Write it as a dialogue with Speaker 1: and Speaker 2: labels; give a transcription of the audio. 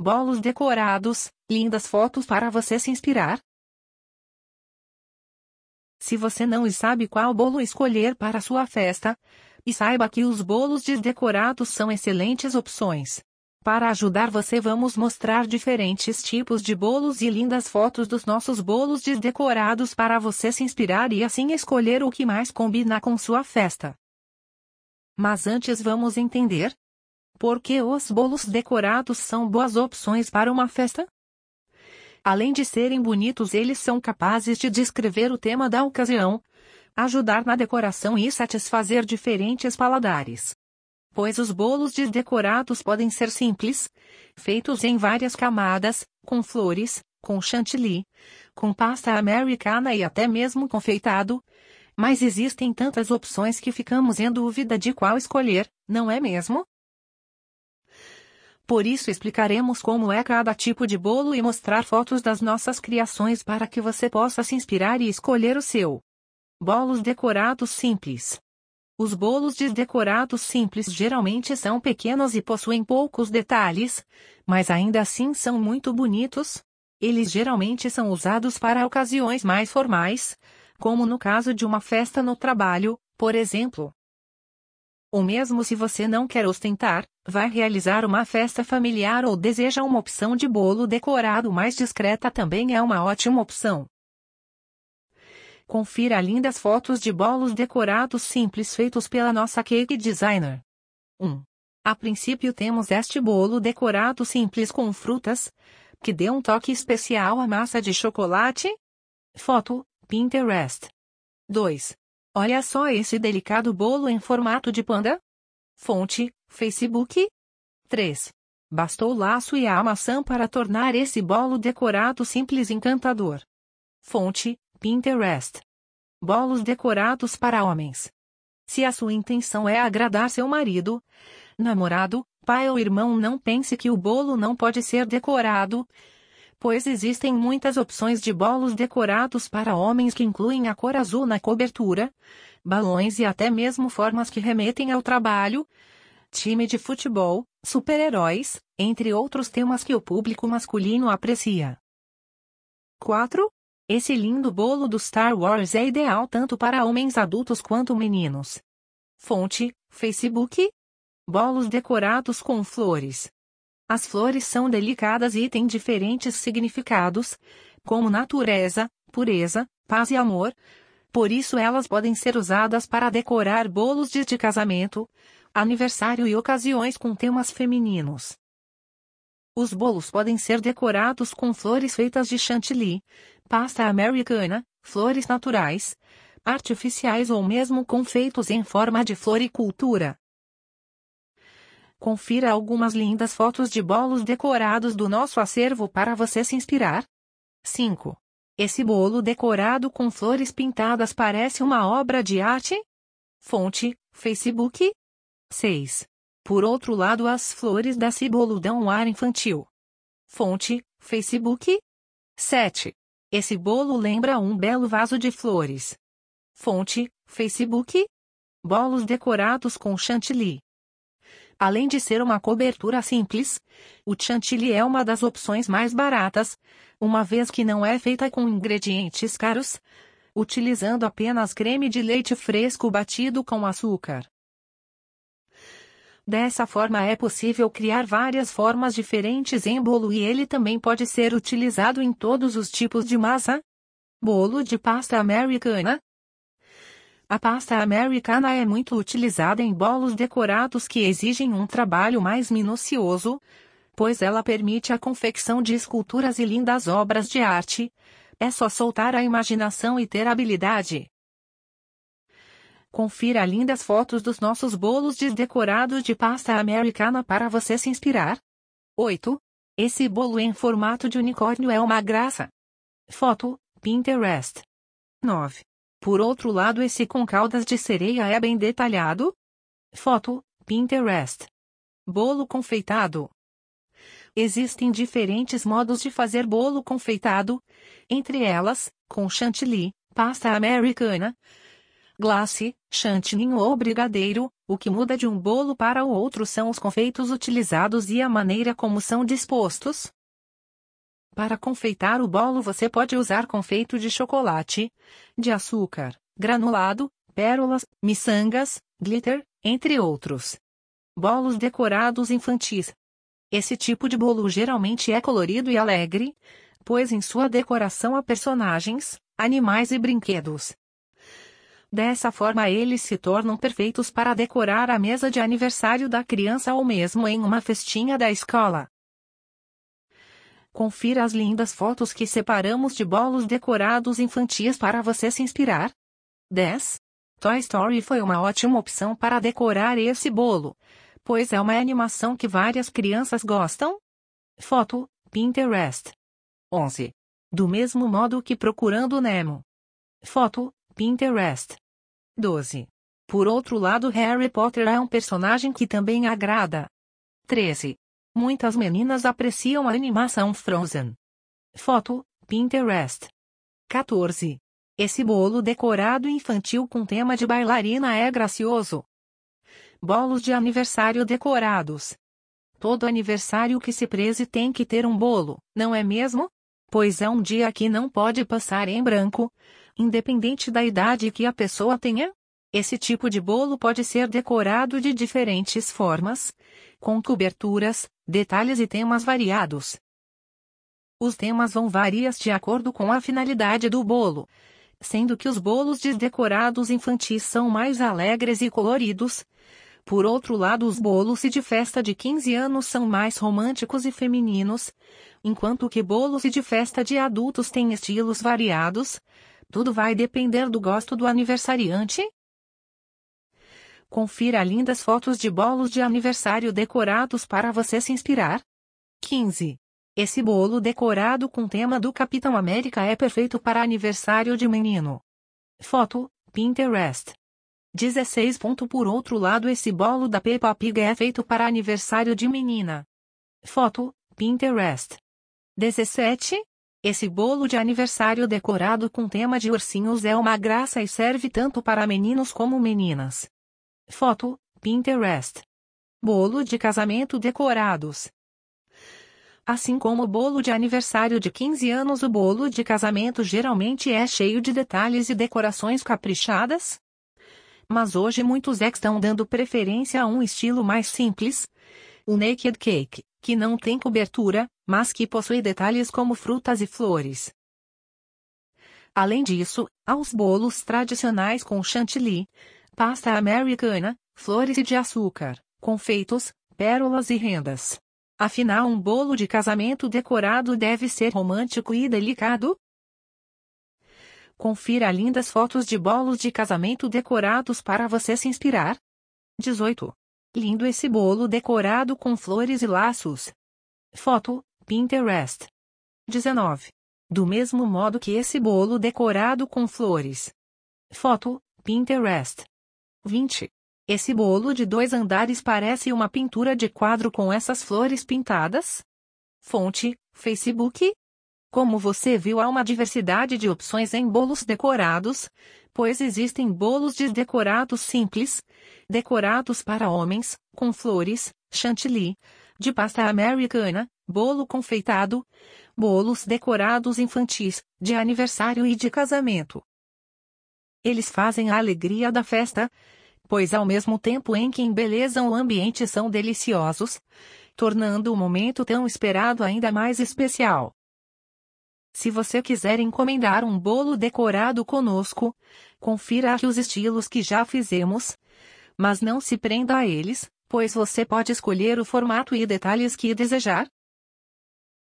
Speaker 1: bolos decorados, lindas fotos para você se inspirar. Se você não sabe qual bolo escolher para sua festa, e saiba que os bolos desdecorados são excelentes opções. Para ajudar você, vamos mostrar diferentes tipos de bolos e lindas fotos dos nossos bolos desdecorados para você se inspirar e assim escolher o que mais combina com sua festa. Mas antes vamos entender por que os bolos decorados são boas opções para uma festa? Além de serem bonitos, eles são capazes de descrever o tema da ocasião, ajudar na decoração e satisfazer diferentes paladares. Pois os bolos desdecorados podem ser simples, feitos em várias camadas, com flores, com chantilly, com pasta americana e até mesmo confeitado. Mas existem tantas opções que ficamos em dúvida de qual escolher, não é mesmo? Por isso explicaremos como é cada tipo de bolo e mostrar fotos das nossas criações para que você possa se inspirar e escolher o seu. Bolos decorados simples. Os bolos desdecorados simples geralmente são pequenos e possuem poucos detalhes, mas ainda assim são muito bonitos. Eles geralmente são usados para ocasiões mais formais, como no caso de uma festa no trabalho, por exemplo. Ou mesmo se você não quer ostentar, vai realizar uma festa familiar ou deseja uma opção de bolo decorado mais discreta também é uma ótima opção. Confira lindas fotos de bolos decorados simples feitos pela nossa cake designer. 1. A princípio temos este bolo decorado simples com frutas, que dê um toque especial à massa de chocolate. Foto, Pinterest. 2. Olha só esse delicado bolo em formato de panda. Fonte, Facebook. 3. Bastou laço e a maçã para tornar esse bolo decorado simples encantador. Fonte, Pinterest. Bolos decorados para homens. Se a sua intenção é agradar seu marido, namorado, pai ou irmão, não pense que o bolo não pode ser decorado, pois existem muitas opções de bolos decorados para homens que incluem a cor azul na cobertura, balões e até mesmo formas que remetem ao trabalho, time de futebol, super-heróis, entre outros temas que o público masculino aprecia. 4. Esse lindo bolo do Star Wars é ideal tanto para homens adultos quanto meninos. Fonte: Facebook. Bolos decorados com flores. As flores são delicadas e têm diferentes significados, como natureza, pureza, paz e amor. Por isso elas podem ser usadas para decorar bolos de casamento, aniversário e ocasiões com temas femininos. Os bolos podem ser decorados com flores feitas de chantilly, pasta americana, flores naturais, artificiais ou mesmo confeitos em forma de floricultura. Confira algumas lindas fotos de bolos decorados do nosso acervo para você se inspirar. 5. Esse bolo decorado com flores pintadas parece uma obra de arte? Fonte: Facebook. 6. Por outro lado, as flores desse bolo dão um ar infantil. Fonte: Facebook. 7. Esse bolo lembra um belo vaso de flores. Fonte: Facebook. Bolos decorados com chantilly. Além de ser uma cobertura simples, o chantilly é uma das opções mais baratas, uma vez que não é feita com ingredientes caros, utilizando apenas creme de leite fresco batido com açúcar. Dessa forma é possível criar várias formas diferentes em bolo e ele também pode ser utilizado em todos os tipos de massa. Bolo de pasta americana. A pasta americana é muito utilizada em bolos decorados que exigem um trabalho mais minucioso, pois ela permite a confecção de esculturas e lindas obras de arte. É só soltar a imaginação e ter habilidade. Confira lindas fotos dos nossos bolos desdecorados de pasta americana para você se inspirar. 8. Esse bolo em formato de unicórnio é uma graça. Foto, Pinterest. 9. Por outro lado, esse com caudas de sereia é bem detalhado. Foto, Pinterest. Bolo confeitado. Existem diferentes modos de fazer bolo confeitado, entre elas, com chantilly, pasta americana, glace, chantilly ou brigadeiro, O que muda de um bolo para o outro são os confeitos utilizados e a maneira como são dispostos. Para confeitar o bolo você pode usar confeito de chocolate, de açúcar, granulado, pérolas, miçangas, glitter, entre outros. Bolos decorados infantis. Esse tipo de bolo geralmente é colorido e alegre, pois em sua decoração há personagens, animais e brinquedos. Dessa forma eles se tornam perfeitos para decorar a mesa de aniversário da criança ou mesmo em uma festinha da escola. Confira as lindas fotos que separamos de bolos decorados infantis para você se inspirar. 10. Toy Story foi uma ótima opção para decorar esse bolo, pois é uma animação que várias crianças gostam. Foto, Pinterest. 11. Do mesmo modo que Procurando Nemo. Foto, Pinterest. 12. Por outro lado, Harry Potter é um personagem que também agrada. 13. Muitas meninas apreciam a animação Frozen. Foto, Pinterest. 14. Esse bolo decorado infantil com tema de bailarina é gracioso. Bolos de aniversário decorados. Todo aniversário que se preze tem que ter um bolo, não é mesmo? Pois é um dia que não pode passar em branco, independente da idade que a pessoa tenha? Esse tipo de bolo pode ser decorado de diferentes formas, com coberturas, detalhes e temas variados. Os temas vão variar de acordo com a finalidade do bolo, sendo que os bolos desdecorados infantis são mais alegres e coloridos. Por outro lado, os bolos de festa de 15 anos são mais românticos e femininos, enquanto que bolos de festa de adultos têm estilos variados, tudo vai depender do gosto do aniversariante. Confira lindas fotos de bolos de aniversário decorados para você se inspirar. 15. Esse bolo decorado com tema do Capitão América é perfeito para aniversário de menino. Foto, Pinterest. 16. Por outro lado, esse bolo da Peppa Pig é feito para aniversário de menina. Foto, Pinterest. 17. Esse bolo de aniversário decorado com tema de ursinhos é uma graça e serve tanto para meninos como meninas. Foto, Pinterest. Bolo de casamento decorados. Assim como o bolo de aniversário de 15 anos, o bolo de casamento geralmente é cheio de detalhes e decorações caprichadas. Mas hoje muitos ex estão dando preferência a um estilo mais simples, o naked cake, que não tem cobertura, mas que possui detalhes como frutas e flores. Além disso, há os bolos tradicionais com chantilly, pasta americana, flores e de açúcar, confeitos, pérolas e rendas. Afinal, um bolo de casamento decorado deve ser romântico e delicado? Confira lindas fotos de bolos de casamento decorados para você se inspirar. 18. Lindo esse bolo decorado com flores e laços. Foto, Pinterest. 19. Do mesmo modo que esse bolo decorado com flores. Foto, Pinterest. 20. Esse bolo de dois andares parece uma pintura de quadro com essas flores pintadas? Fonte, Facebook. Como você viu, há uma diversidade de opções em bolos decorados, pois existem bolos desdecorados simples, decorados para homens, com flores, chantilly, de pasta americana, bolo confeitado, bolos decorados infantis, de aniversário e de casamento. Eles fazem a alegria da festa, pois ao mesmo tempo em que embelezam o ambiente são deliciosos, tornando o momento tão esperado ainda mais especial. Se você quiser encomendar um bolo decorado conosco, confira aqui os estilos que já fizemos, mas não se prenda a eles, pois você pode escolher o formato e detalhes que desejar.